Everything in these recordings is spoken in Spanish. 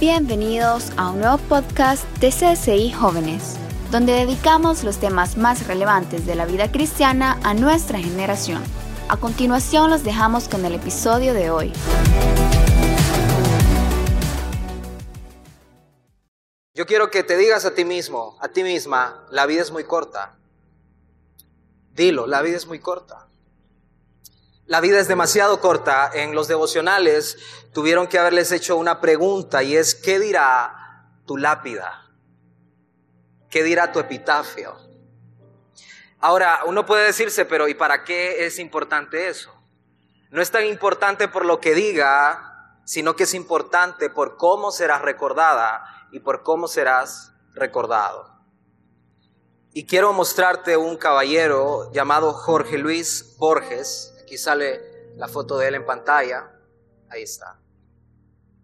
Bienvenidos a un nuevo podcast de CSI Jóvenes, donde dedicamos los temas más relevantes de la vida cristiana a nuestra generación. A continuación los dejamos con el episodio de hoy. Yo quiero que te digas a ti mismo, a ti misma, la vida es muy corta. Dilo, la vida es muy corta. La vida es demasiado corta. En los devocionales tuvieron que haberles hecho una pregunta y es, ¿qué dirá tu lápida? ¿Qué dirá tu epitafio? Ahora, uno puede decirse, pero ¿y para qué es importante eso? No es tan importante por lo que diga, sino que es importante por cómo serás recordada y por cómo serás recordado. Y quiero mostrarte un caballero llamado Jorge Luis Borges, Aquí sale la foto de él en pantalla. Ahí está.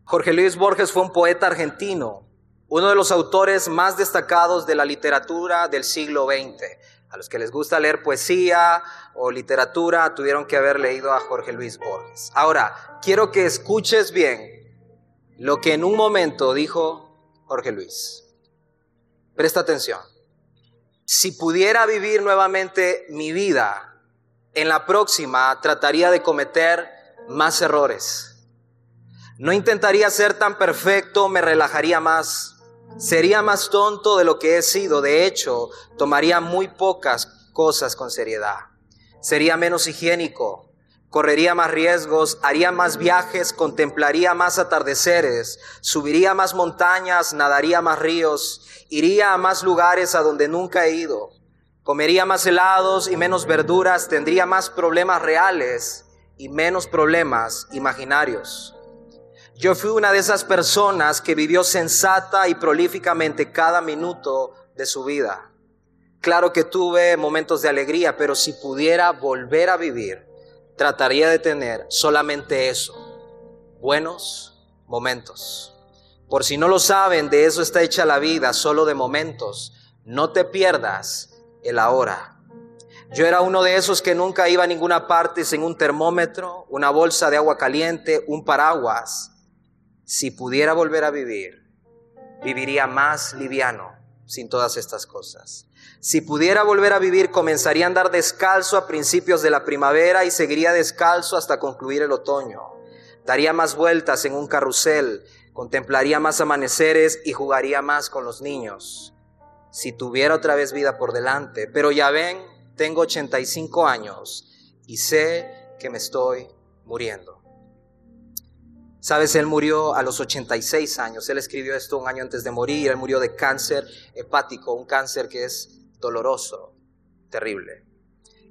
Jorge Luis Borges fue un poeta argentino, uno de los autores más destacados de la literatura del siglo XX. A los que les gusta leer poesía o literatura tuvieron que haber leído a Jorge Luis Borges. Ahora, quiero que escuches bien lo que en un momento dijo Jorge Luis. Presta atención. Si pudiera vivir nuevamente mi vida en la próxima trataría de cometer más errores. No intentaría ser tan perfecto, me relajaría más. Sería más tonto de lo que he sido. De hecho, tomaría muy pocas cosas con seriedad. Sería menos higiénico, correría más riesgos, haría más viajes, contemplaría más atardeceres, subiría más montañas, nadaría más ríos, iría a más lugares a donde nunca he ido. Comería más helados y menos verduras, tendría más problemas reales y menos problemas imaginarios. Yo fui una de esas personas que vivió sensata y prolíficamente cada minuto de su vida. Claro que tuve momentos de alegría, pero si pudiera volver a vivir, trataría de tener solamente eso, buenos momentos. Por si no lo saben, de eso está hecha la vida, solo de momentos. No te pierdas el ahora. Yo era uno de esos que nunca iba a ninguna parte sin un termómetro, una bolsa de agua caliente, un paraguas. Si pudiera volver a vivir, viviría más liviano sin todas estas cosas. Si pudiera volver a vivir, comenzaría a andar descalzo a principios de la primavera y seguiría descalzo hasta concluir el otoño. Daría más vueltas en un carrusel, contemplaría más amaneceres y jugaría más con los niños si tuviera otra vez vida por delante. Pero ya ven, tengo 85 años y sé que me estoy muriendo. Sabes, él murió a los 86 años. Él escribió esto un año antes de morir. Él murió de cáncer hepático, un cáncer que es doloroso, terrible.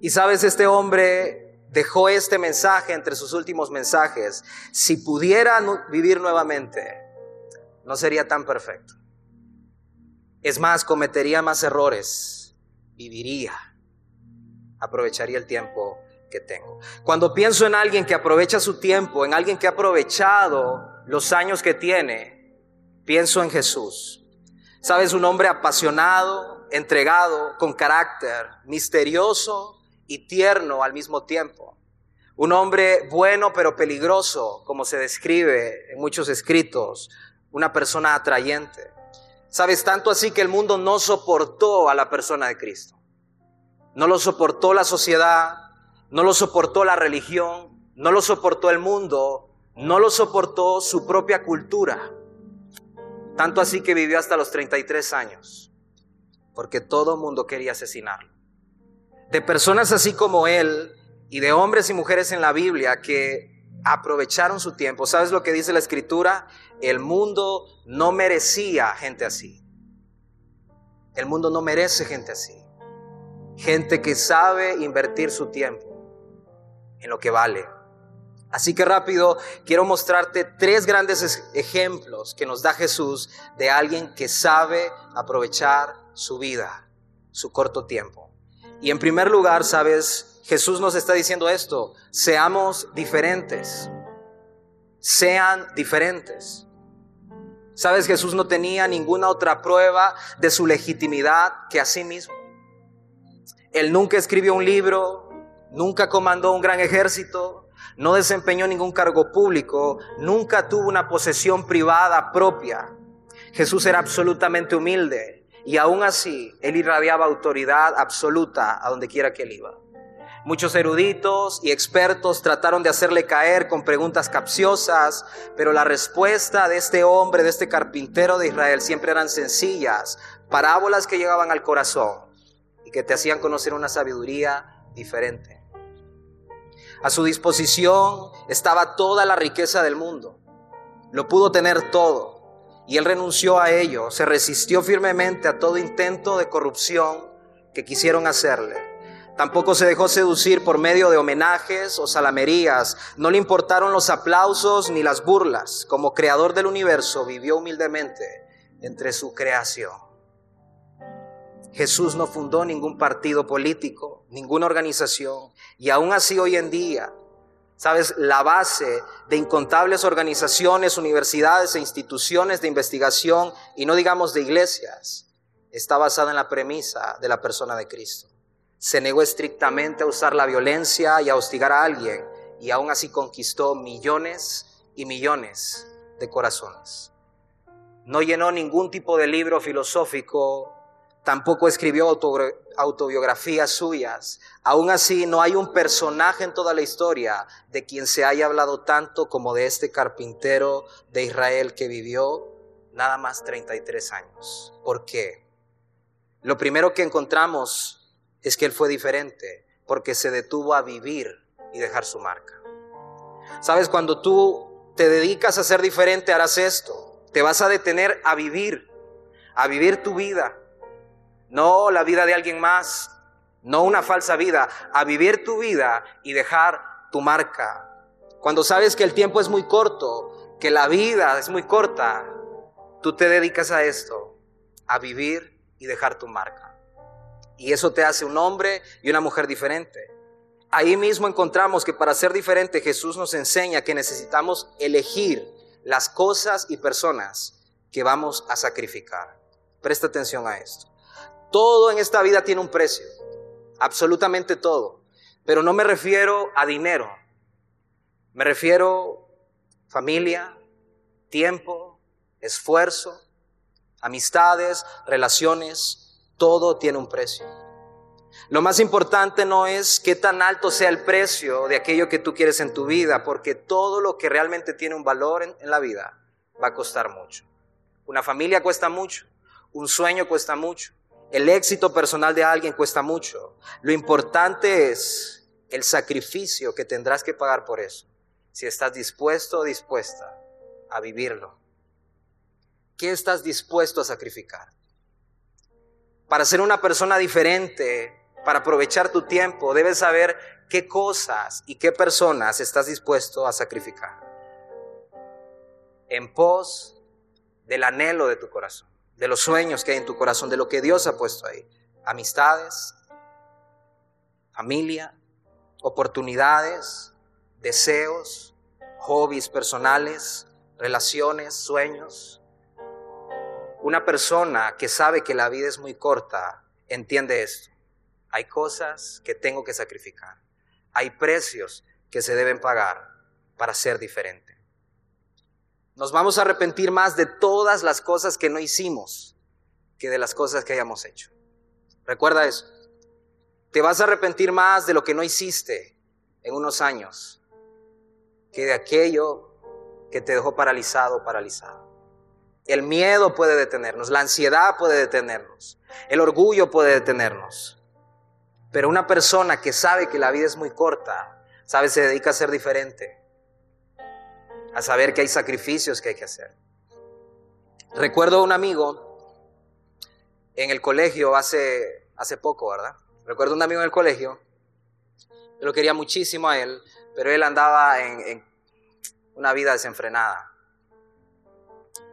Y sabes, este hombre dejó este mensaje entre sus últimos mensajes. Si pudiera vivir nuevamente, no sería tan perfecto. Es más, cometería más errores, viviría, aprovecharía el tiempo que tengo. Cuando pienso en alguien que aprovecha su tiempo, en alguien que ha aprovechado los años que tiene, pienso en Jesús. Sabes, un hombre apasionado, entregado, con carácter, misterioso y tierno al mismo tiempo. Un hombre bueno pero peligroso, como se describe en muchos escritos. Una persona atrayente. Sabes, tanto así que el mundo no soportó a la persona de Cristo. No lo soportó la sociedad, no lo soportó la religión, no lo soportó el mundo, no lo soportó su propia cultura. Tanto así que vivió hasta los 33 años, porque todo mundo quería asesinarlo. De personas así como él y de hombres y mujeres en la Biblia que aprovecharon su tiempo. ¿Sabes lo que dice la escritura? El mundo no merecía gente así. El mundo no merece gente así. Gente que sabe invertir su tiempo en lo que vale. Así que rápido, quiero mostrarte tres grandes ejemplos que nos da Jesús de alguien que sabe aprovechar su vida, su corto tiempo. Y en primer lugar, sabes, Jesús nos está diciendo esto, seamos diferentes, sean diferentes. Sabes, Jesús no tenía ninguna otra prueba de su legitimidad que a sí mismo. Él nunca escribió un libro, nunca comandó un gran ejército, no desempeñó ningún cargo público, nunca tuvo una posesión privada propia. Jesús era absolutamente humilde y aún así él irradiaba autoridad absoluta a donde quiera que él iba. Muchos eruditos y expertos trataron de hacerle caer con preguntas capciosas, pero la respuesta de este hombre, de este carpintero de Israel, siempre eran sencillas, parábolas que llegaban al corazón y que te hacían conocer una sabiduría diferente. A su disposición estaba toda la riqueza del mundo. Lo pudo tener todo. Y él renunció a ello, se resistió firmemente a todo intento de corrupción que quisieron hacerle. Tampoco se dejó seducir por medio de homenajes o salamerías. No le importaron los aplausos ni las burlas. Como creador del universo vivió humildemente entre su creación. Jesús no fundó ningún partido político, ninguna organización. Y aún así hoy en día, sabes, la base de incontables organizaciones, universidades e instituciones de investigación, y no digamos de iglesias, está basada en la premisa de la persona de Cristo se negó estrictamente a usar la violencia y a hostigar a alguien y aún así conquistó millones y millones de corazones. No llenó ningún tipo de libro filosófico, tampoco escribió autobiografías suyas. Aún así, no hay un personaje en toda la historia de quien se haya hablado tanto como de este carpintero de Israel que vivió nada más 33 años. ¿Por qué? Lo primero que encontramos es que Él fue diferente porque se detuvo a vivir y dejar su marca. Sabes, cuando tú te dedicas a ser diferente, harás esto. Te vas a detener a vivir, a vivir tu vida. No la vida de alguien más, no una falsa vida, a vivir tu vida y dejar tu marca. Cuando sabes que el tiempo es muy corto, que la vida es muy corta, tú te dedicas a esto, a vivir y dejar tu marca. Y eso te hace un hombre y una mujer diferente. Ahí mismo encontramos que para ser diferente Jesús nos enseña que necesitamos elegir las cosas y personas que vamos a sacrificar. Presta atención a esto. Todo en esta vida tiene un precio, absolutamente todo. Pero no me refiero a dinero, me refiero familia, tiempo, esfuerzo, amistades, relaciones, todo tiene un precio. Lo más importante no es qué tan alto sea el precio de aquello que tú quieres en tu vida, porque todo lo que realmente tiene un valor en, la vida va a costar mucho. Una familia cuesta mucho, un sueño cuesta mucho, el éxito personal de alguien cuesta mucho. Lo importante es el sacrificio que tendrás que pagar por eso, si estás dispuesto o dispuesta a vivirlo. ¿Qué estás dispuesto a sacrificar? Para ser una persona diferente, para aprovechar tu tiempo, debes saber qué cosas y qué personas estás dispuesto a sacrificar. En pos del anhelo de tu corazón, de los sueños que hay en tu corazón, de lo que Dios ha puesto ahí. Amistades, familia, oportunidades, deseos, hobbies personales, relaciones, sueños. Una persona que sabe que la vida es muy corta entiende esto. Hay cosas que tengo que sacrificar. Hay precios que se deben pagar para ser diferente. Nos vamos a arrepentir más de todas las cosas que no hicimos que de las cosas que hayamos hecho. Recuerda eso. Te vas a arrepentir más de lo que no hiciste en unos años que de aquello que te dejó paralizado paralizado. El miedo puede detenernos, la ansiedad puede detenernos, el orgullo puede detenernos. Pero una persona que sabe que la vida es muy corta, sabe, se dedica a ser diferente, a saber que hay sacrificios que hay que hacer. Recuerdo a un amigo en el colegio hace, hace poco, ¿verdad? Recuerdo a un amigo en el colegio, yo lo quería muchísimo a él, pero él andaba en una vida desenfrenada.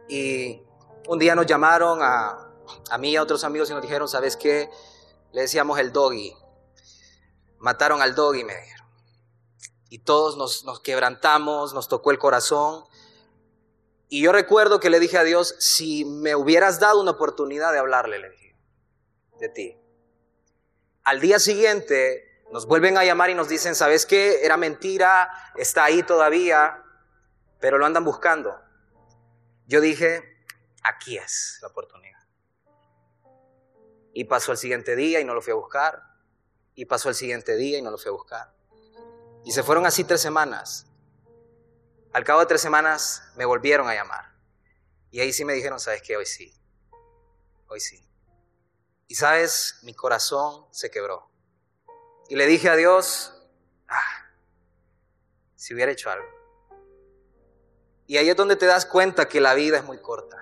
Y un día nos llamaron a, a mí y a otros amigos y nos dijeron, ¿sabes qué? Le decíamos el doggy. Mataron al doggy, me dijeron. Y todos nos, nos quebrantamos, nos tocó el corazón. Y yo recuerdo que le dije a Dios, si me hubieras dado una oportunidad de hablarle, le dije, de ti. Al día siguiente Nos vuelven a llamar y nos dicen, ¿sabes qué? Era mentira, está ahí todavía, pero lo andan buscando. Yo dije, aquí es la oportunidad. Y pasó el siguiente día y no lo fui a buscar. Y pasó el siguiente día y no lo fui a buscar. Y se fueron así tres semanas. Al cabo de tres semanas me volvieron a llamar. Y ahí sí me dijeron, ¿sabes qué? Hoy sí. Hoy sí. Y sabes, mi corazón se quebró. Y le dije a Dios, ah, si hubiera hecho algo. Y ahí es donde te das cuenta que la vida es muy corta.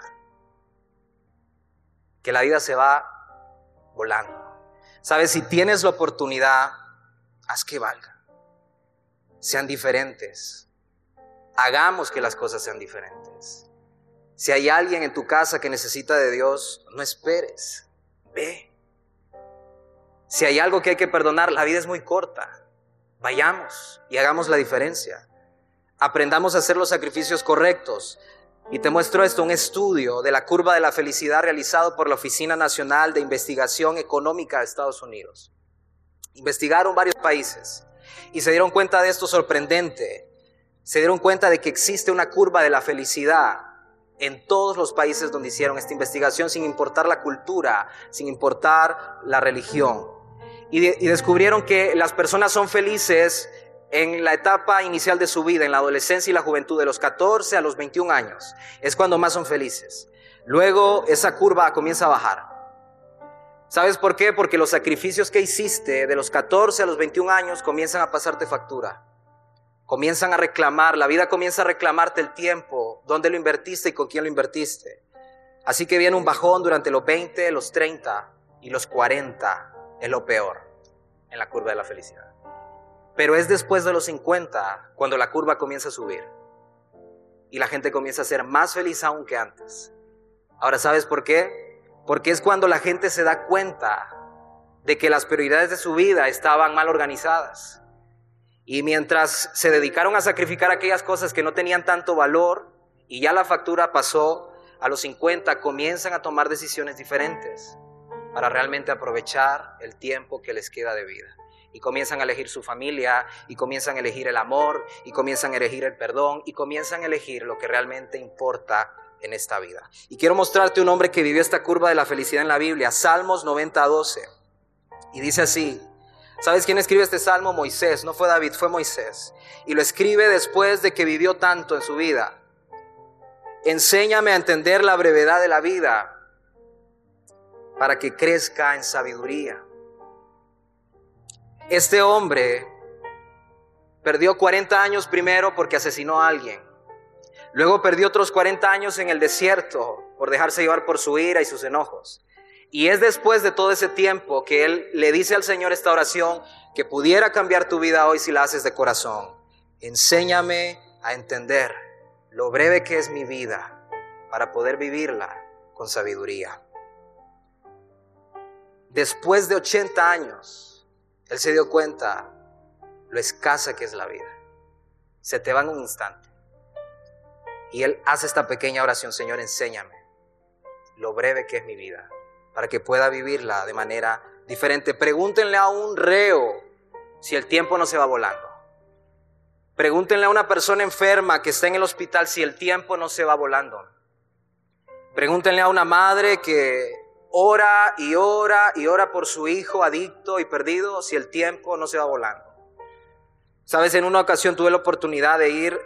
Que la vida se va volando. Sabes, si tienes la oportunidad, haz que valga. Sean diferentes. Hagamos que las cosas sean diferentes. Si hay alguien en tu casa que necesita de Dios, no esperes. Ve. Si hay algo que hay que perdonar, la vida es muy corta. Vayamos y hagamos la diferencia. Aprendamos a hacer los sacrificios correctos. Y te muestro esto, un estudio de la curva de la felicidad realizado por la Oficina Nacional de Investigación Económica de Estados Unidos. Investigaron varios países y se dieron cuenta de esto sorprendente. Se dieron cuenta de que existe una curva de la felicidad en todos los países donde hicieron esta investigación, sin importar la cultura, sin importar la religión y, descubrieron que las personas son felices en la etapa inicial de su vida, en la adolescencia y la juventud, de los 14 a los 21 años. Es cuando más son felices. Luego esa curva comienza a bajar. ¿Sabes por qué? Porque los sacrificios que hiciste de los 14 a los 21 años comienzan a pasarte factura. Comienzan a reclamar, la vida comienza a reclamarte el tiempo, dónde lo invertiste y con quién lo invertiste. Así que viene un bajón durante los 20, los 30 y los 40 es lo peor en la curva de la felicidad. Pero es después de los 50 cuando la curva comienza a subir y la gente comienza a ser más feliz aún que antes. Ahora, ¿sabes por qué? Porque es cuando la gente se da cuenta de que las prioridades de su vida estaban mal organizadas. Y mientras se dedicaron a sacrificar aquellas cosas que no tenían tanto valor y ya la factura pasó, a los 50 comienzan a tomar decisiones diferentes para realmente aprovechar el tiempo que les queda de vida. Y comienzan a elegir su familia, y comienzan a elegir el amor, y comienzan a elegir el perdón, y comienzan a elegir lo que realmente importa en esta vida. Y quiero mostrarte un hombre que vivió esta curva de la felicidad en la Biblia, Salmos 90-12. Y dice así, ¿sabes quién escribe este salmo? Moisés, no fue David, fue Moisés. Y lo escribe después de que vivió tanto en su vida. Enséñame a entender la brevedad de la vida para que crezca en sabiduría. Este hombre perdió 40 años primero porque asesinó a alguien. Luego perdió otros 40 años en el desierto por dejarse llevar por su ira y sus enojos. Y es después de todo ese tiempo que él le dice al Señor esta oración que pudiera cambiar tu vida hoy si la haces de corazón. Enséñame a entender lo breve que es mi vida para poder vivirla con sabiduría. Después de 80 años, él se dio cuenta lo escasa que es la vida. Se te va en un instante. Y él hace esta pequeña oración, Señor, enséñame lo breve que es mi vida, para que pueda vivirla de manera diferente. Pregúntenle a un reo si el tiempo no se va volando. Pregúntenle a una persona enferma que está en el hospital si el tiempo no se va volando. Pregúntenle a una madre que ora y ora y ora por su hijo adicto y perdido si el tiempo no se va volando. Sabes, en una ocasión tuve la oportunidad de ir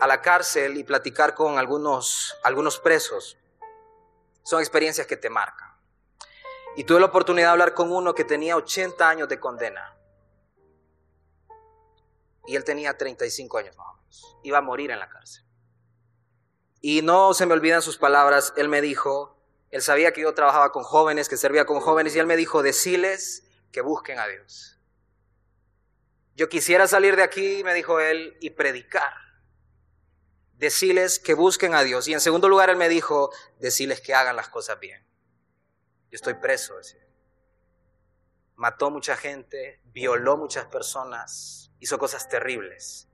a la cárcel y platicar con algunos, algunos presos. Son experiencias que te marcan. Y tuve la oportunidad de hablar con uno que tenía 80 años de condena. Y él tenía 35 años más o menos. Iba a morir en la cárcel. Y no se me olvidan sus palabras. Él me dijo, él sabía que yo trabajaba con jóvenes, que servía con jóvenes, y él me dijo, deciles que busquen a Dios. Yo quisiera salir de aquí, me dijo él, y predicar. Deciles que busquen a Dios. Y en segundo lugar, él me dijo, deciles que hagan las cosas bien. Yo estoy preso, decía. Mató mucha gente, violó muchas personas, hizo cosas terribles.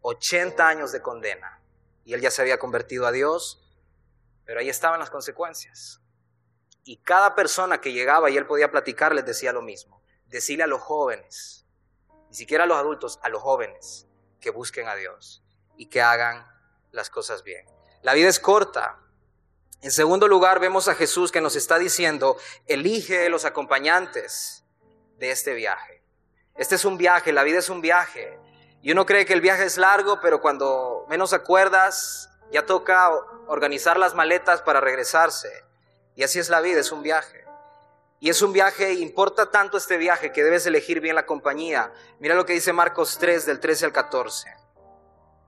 80 años de condena. Y él ya se había convertido a Dios pero ahí estaban las consecuencias. Y cada persona que llegaba y él podía platicar les decía lo mismo. decirle a los jóvenes, ni siquiera a los adultos, a los jóvenes, que busquen a Dios y que hagan las cosas bien. La vida es corta. En segundo lugar, vemos a Jesús que nos está diciendo, elige los acompañantes de este viaje. Este es un viaje, la vida es un viaje. Y uno cree que el viaje es largo, pero cuando menos acuerdas, ya toca organizar las maletas para regresarse. Y así es la vida, es un viaje. Y es un viaje, importa tanto este viaje que debes elegir bien la compañía. Mira lo que dice Marcos 3 del 13 al 14.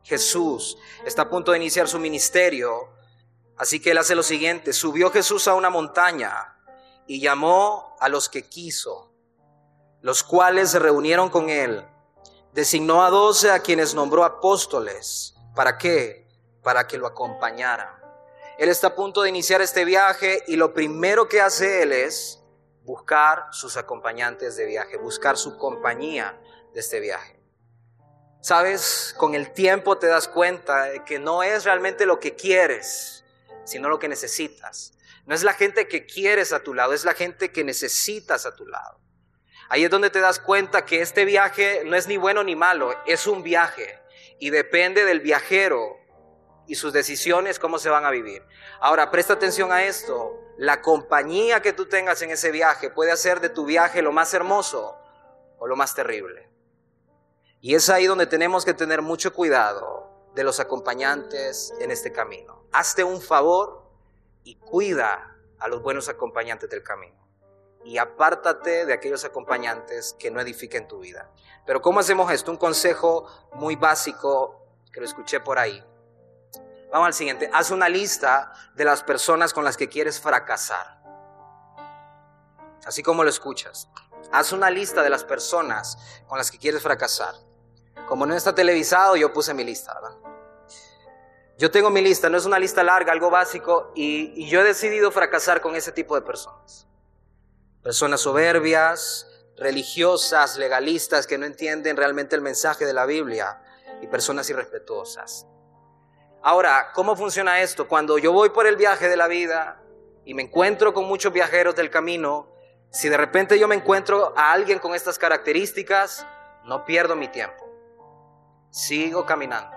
Jesús está a punto de iniciar su ministerio, así que él hace lo siguiente, subió Jesús a una montaña y llamó a los que quiso, los cuales se reunieron con él. Designó a doce a quienes nombró apóstoles. ¿Para qué? Para que lo acompañaran. Él está a punto de iniciar este viaje y lo primero que hace él es buscar sus acompañantes de viaje, buscar su compañía de este viaje. Sabes, con el tiempo te das cuenta de que no es realmente lo que quieres, sino lo que necesitas. No es la gente que quieres a tu lado, es la gente que necesitas a tu lado. Ahí es donde te das cuenta que este viaje no es ni bueno ni malo, es un viaje y depende del viajero y sus decisiones cómo se van a vivir. Ahora, presta atención a esto la compañía que tú tengas en ese viaje puede hacer de tu viaje lo más hermoso o lo más terrible. Y es ahí donde tenemos que tener mucho cuidado de los acompañantes en este camino. Hazte un favor y cuida a los buenos acompañantes del camino. Y apártate de aquellos acompañantes que no edifiquen tu vida. Pero ¿cómo hacemos esto? Un consejo muy básico que lo escuché por ahí. Vamos al siguiente. Haz una lista de las personas con las que quieres fracasar. Así como lo escuchas. Haz una lista de las personas con las que quieres fracasar. Como no está televisado, yo puse mi lista, ¿verdad? Yo tengo mi lista, no es una lista larga, algo básico, y, y yo he decidido fracasar con ese tipo de personas. Personas soberbias, religiosas, legalistas, que no entienden realmente el mensaje de la Biblia, y personas irrespetuosas. Ahora, ¿cómo funciona esto? Cuando yo voy por el viaje de la vida y me encuentro con muchos viajeros del camino, si de repente yo me encuentro a alguien con estas características, no pierdo mi tiempo. Sigo caminando.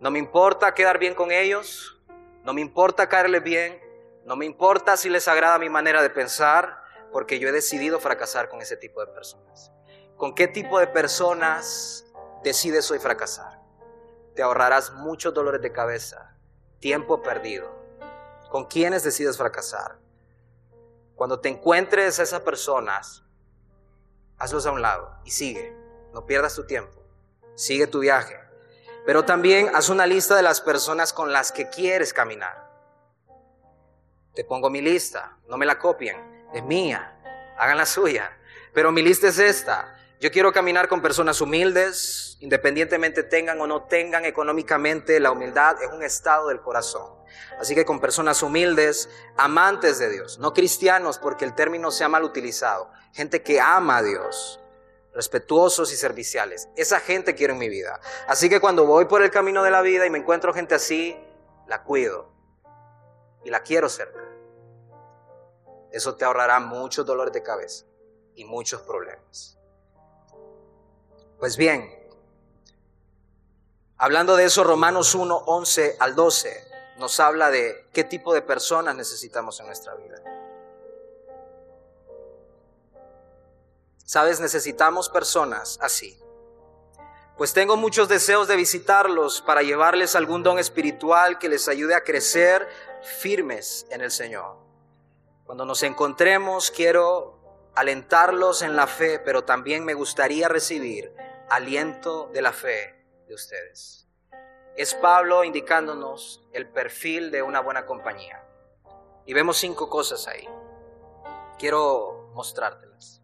No me importa quedar bien con ellos, no me importa caerles bien, no me importa si les agrada mi manera de pensar, porque yo he decidido fracasar con ese tipo de personas. ¿Con qué tipo de personas decides hoy fracasar? Te ahorrarás muchos dolores de cabeza, tiempo perdido. ¿Con quiénes decides fracasar? Cuando te encuentres a esas personas, hazlos a un lado y sigue. No pierdas tu tiempo. Sigue tu viaje. Pero también haz una lista de las personas con las que quieres caminar. Te pongo mi lista, no me la copien, es mía, hagan la suya. Pero mi lista es esta. Yo quiero caminar con personas humildes, independientemente tengan o no tengan económicamente, la humildad es un estado del corazón. Así que con personas humildes, amantes de Dios, no cristianos porque el término se ha mal utilizado, gente que ama a Dios, respetuosos y serviciales. Esa gente quiero en mi vida. Así que cuando voy por el camino de la vida y me encuentro gente así, la cuido y la quiero cerca. Eso te ahorrará muchos dolores de cabeza y muchos problemas. Pues bien, hablando de eso, Romanos 1, 11 al 12 nos habla de qué tipo de personas necesitamos en nuestra vida. Sabes, necesitamos personas así. Pues tengo muchos deseos de visitarlos para llevarles algún don espiritual que les ayude a crecer firmes en el Señor. Cuando nos encontremos, quiero alentarlos en la fe, pero también me gustaría recibir aliento de la fe de ustedes. Es Pablo indicándonos el perfil de una buena compañía. Y vemos cinco cosas ahí. Quiero mostrártelas.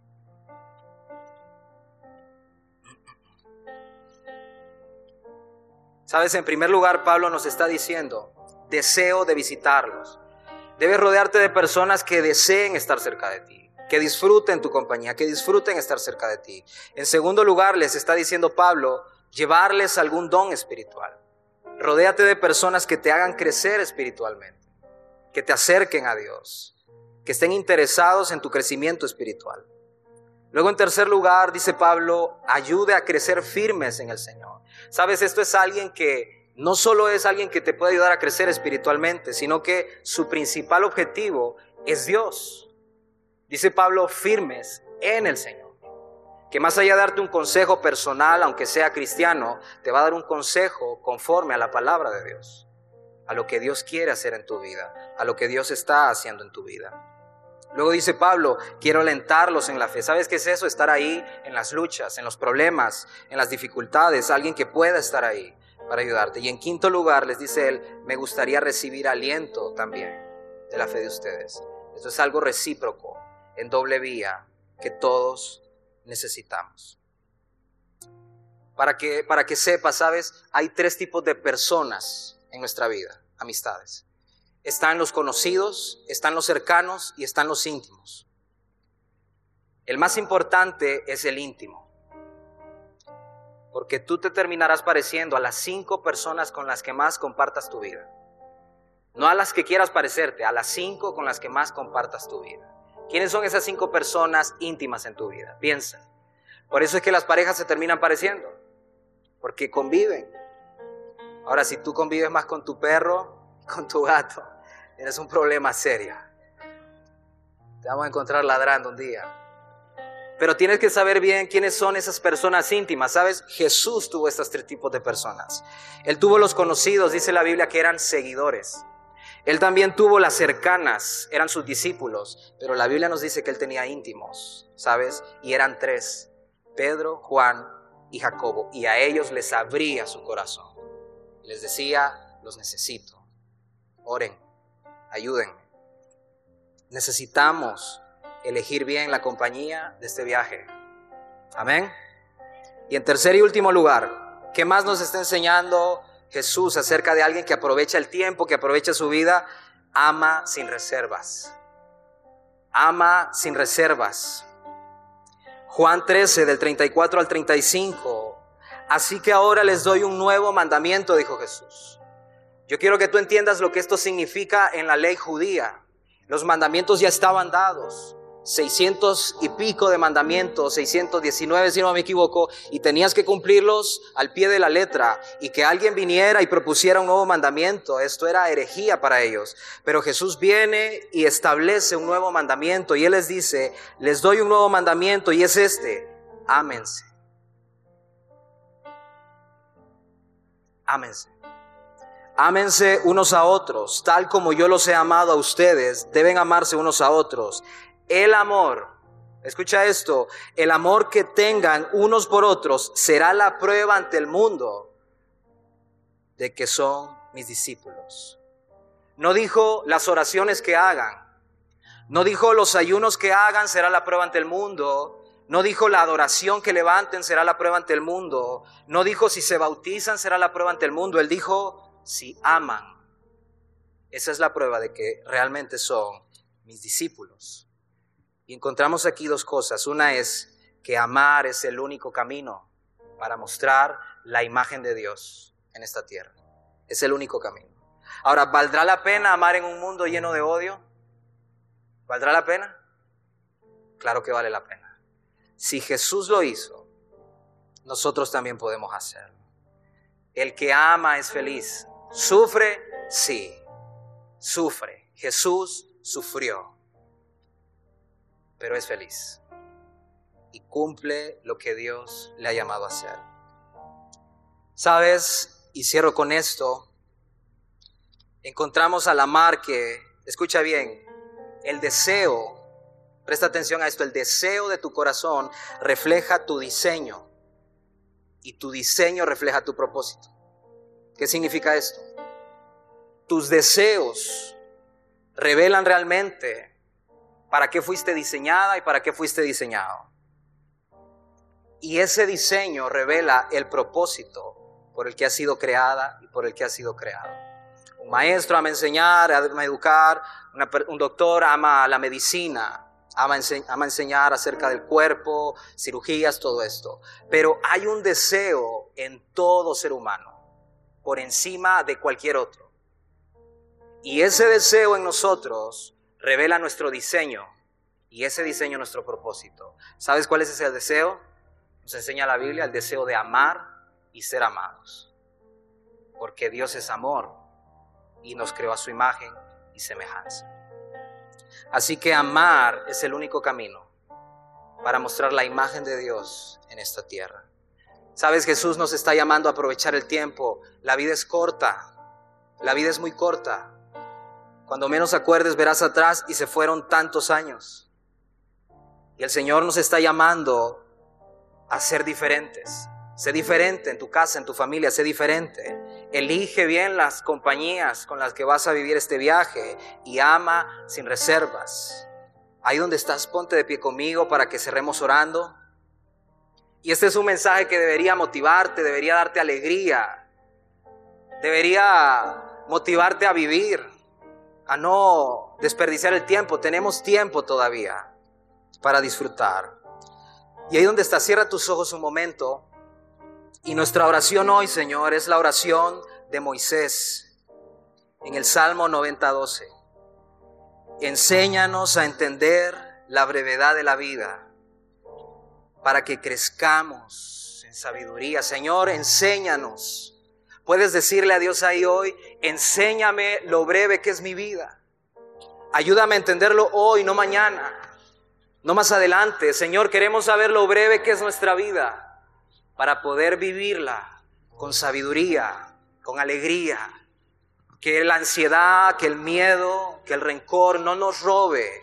Sabes, en primer lugar, Pablo nos está diciendo, deseo de visitarlos. Debes rodearte de personas que deseen estar cerca de ti que disfruten tu compañía, que disfruten estar cerca de ti. En segundo lugar, les está diciendo Pablo, llevarles algún don espiritual. Rodéate de personas que te hagan crecer espiritualmente, que te acerquen a Dios, que estén interesados en tu crecimiento espiritual. Luego en tercer lugar, dice Pablo, ayude a crecer firmes en el Señor. Sabes, esto es alguien que no solo es alguien que te puede ayudar a crecer espiritualmente, sino que su principal objetivo es Dios. Dice Pablo, firmes en el Señor. Que más allá de darte un consejo personal, aunque sea cristiano, te va a dar un consejo conforme a la palabra de Dios, a lo que Dios quiere hacer en tu vida, a lo que Dios está haciendo en tu vida. Luego dice Pablo, quiero alentarlos en la fe. ¿Sabes qué es eso? Estar ahí en las luchas, en los problemas, en las dificultades, alguien que pueda estar ahí para ayudarte. Y en quinto lugar, les dice él, me gustaría recibir aliento también de la fe de ustedes. Esto es algo recíproco, en doble vía, que todos necesitamos. Para que, para que sepas, ¿sabes? Hay tres tipos de personas en nuestra vida, amistades. Están los conocidos, están los cercanos y están los íntimos. El más importante es el íntimo. Porque tú te terminarás pareciendo a las cinco personas con las que más compartas tu vida. No a las que quieras parecerte, a las cinco con las que más compartas tu vida. ¿Quiénes son esas cinco personas íntimas en tu vida? Piensa. Por eso es que las parejas se terminan pareciendo. Porque conviven. Ahora, si tú convives más con tu perro, con tu gato, tienes un problema serio. Te vamos a encontrar ladrando un día. Pero tienes que saber bien quiénes son esas personas íntimas. ¿Sabes? Jesús tuvo estos tres tipos de personas. Él tuvo los conocidos, dice la Biblia, que eran seguidores. Él también tuvo las cercanas, eran sus discípulos. Pero la Biblia nos dice que él tenía íntimos, ¿sabes? Y eran tres. Pedro, Juan y Jacobo. Y a ellos les abría su corazón. Les decía, los necesito. Oren ayúdenme. Necesitamos elegir bien la compañía de este viaje. Amén. Y en tercer y último lugar, ¿qué más nos está enseñando Jesús acerca de alguien que aprovecha el tiempo, que aprovecha su vida? Ama sin reservas. Ama sin reservas. Juan 13, del 34 al 35. Así que ahora les doy un nuevo mandamiento, dijo Jesús yo quiero que tú entiendas lo que esto significa en la ley judía. Los mandamientos ya estaban dados. 600 y pico de mandamientos, 619 si no me equivoco, y tenías que cumplirlos al pie de la letra, y que alguien viniera y propusiera un nuevo mandamiento, esto era herejía para ellos. Pero Jesús viene y establece un nuevo mandamiento, y Él les dice, les doy un nuevo mandamiento, y es este, ámense. Ámense. Ámense unos a otros, tal como yo los he amado a ustedes, deben amarse unos a otros. El amor, escucha esto, el amor que tengan unos por otros será la prueba ante el mundo de que son mis discípulos. No dijo las oraciones que hagan, no dijo los ayunos que hagan será la prueba ante el mundo, no dijo la adoración que levanten será la prueba ante el mundo, no dijo si se bautizan será la prueba ante el mundo, él dijo si aman. Esa es la prueba de que realmente son mis discípulos. Y encontramos aquí dos cosas. Una es que amar es el único camino para mostrar la imagen de Dios en esta tierra. Es el único camino. Ahora, ¿valdrá la pena amar en un mundo lleno de odio? ¿Valdrá la pena? Claro que vale la pena. Si Jesús lo hizo, nosotros también podemos hacerlo. El que ama es feliz. ¿Sufre? Sí, sufre. Jesús sufrió, pero es feliz y cumple lo que Dios le ha llamado a hacer. ¿Sabes? Y cierro con esto. Encontramos a la mar que, escucha bien, el deseo, presta atención a esto, el deseo de tu corazón refleja tu diseño y tu diseño refleja tu propósito. ¿Qué significa esto? Tus deseos revelan realmente para qué fuiste diseñada y para qué fuiste diseñado. Y ese diseño revela el propósito por el que ha sido creada y por el que ha sido creado. Un maestro ama enseñar, ama educar, un doctor ama la medicina, ama, ama enseñar acerca del cuerpo, cirugías, todo esto. Pero hay un deseo en todo ser humano por encima de cualquier otro. Y ese deseo en nosotros revela nuestro diseño Y ese diseño es nuestro propósito. ¿Sabes cuál es ese deseo? Nos enseña la Biblia el deseo de amar y ser amados. Porque Dios es amor y nos creó a su imagen y semejanza. Así que amar es el único camino para mostrar la imagen de Dios en esta tierra. Sabes, Jesús nos está llamando a aprovechar el tiempo. La vida es corta. La vida es muy corta. Cuando menos acuerdes verás atrás y se fueron tantos años. Y el Señor nos está llamando a ser diferentes. Sé diferente en tu casa, en tu familia, sé diferente. Elige bien las compañías con las que vas a vivir este viaje y ama sin reservas. Ahí donde estás, ponte de pie conmigo para que cerremos orando. Y este es un mensaje que debería motivarte, debería darte alegría, debería motivarte a vivir, a no desperdiciar el tiempo. Tenemos tiempo todavía para disfrutar. Y ahí donde estás, cierra tus ojos un momento. Y nuestra oración hoy, Señor, es la oración de Moisés en el Salmo 90:12. Enséñanos a entender la brevedad de la vida para que crezcamos en sabiduría. Señor, enséñanos. Puedes decirle a Dios ahí hoy, enséñame lo breve que es mi vida. Ayúdame a entenderlo hoy, no mañana, no más adelante. Señor, queremos saber lo breve que es nuestra vida para poder vivirla con sabiduría, con alegría. Que la ansiedad, que el miedo, que el rencor no nos robe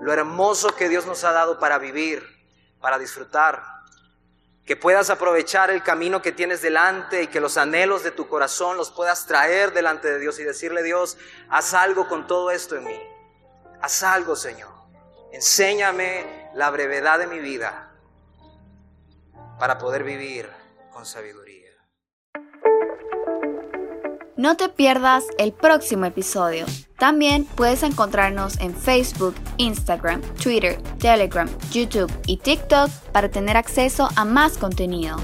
lo hermoso que Dios nos ha dado para vivir, para disfrutar. Que puedas aprovechar el camino que tienes delante y que los anhelos de tu corazón los puedas traer delante de Dios y decirle, Dios, haz algo con todo esto en mí. Haz algo, Señor. Enséñame la brevedad de mi vida para poder vivir con sabiduría. No te pierdas el próximo episodio. También puedes encontrarnos en Facebook, Instagram, Twitter, Telegram, YouTube y TikTok para tener acceso a más contenido.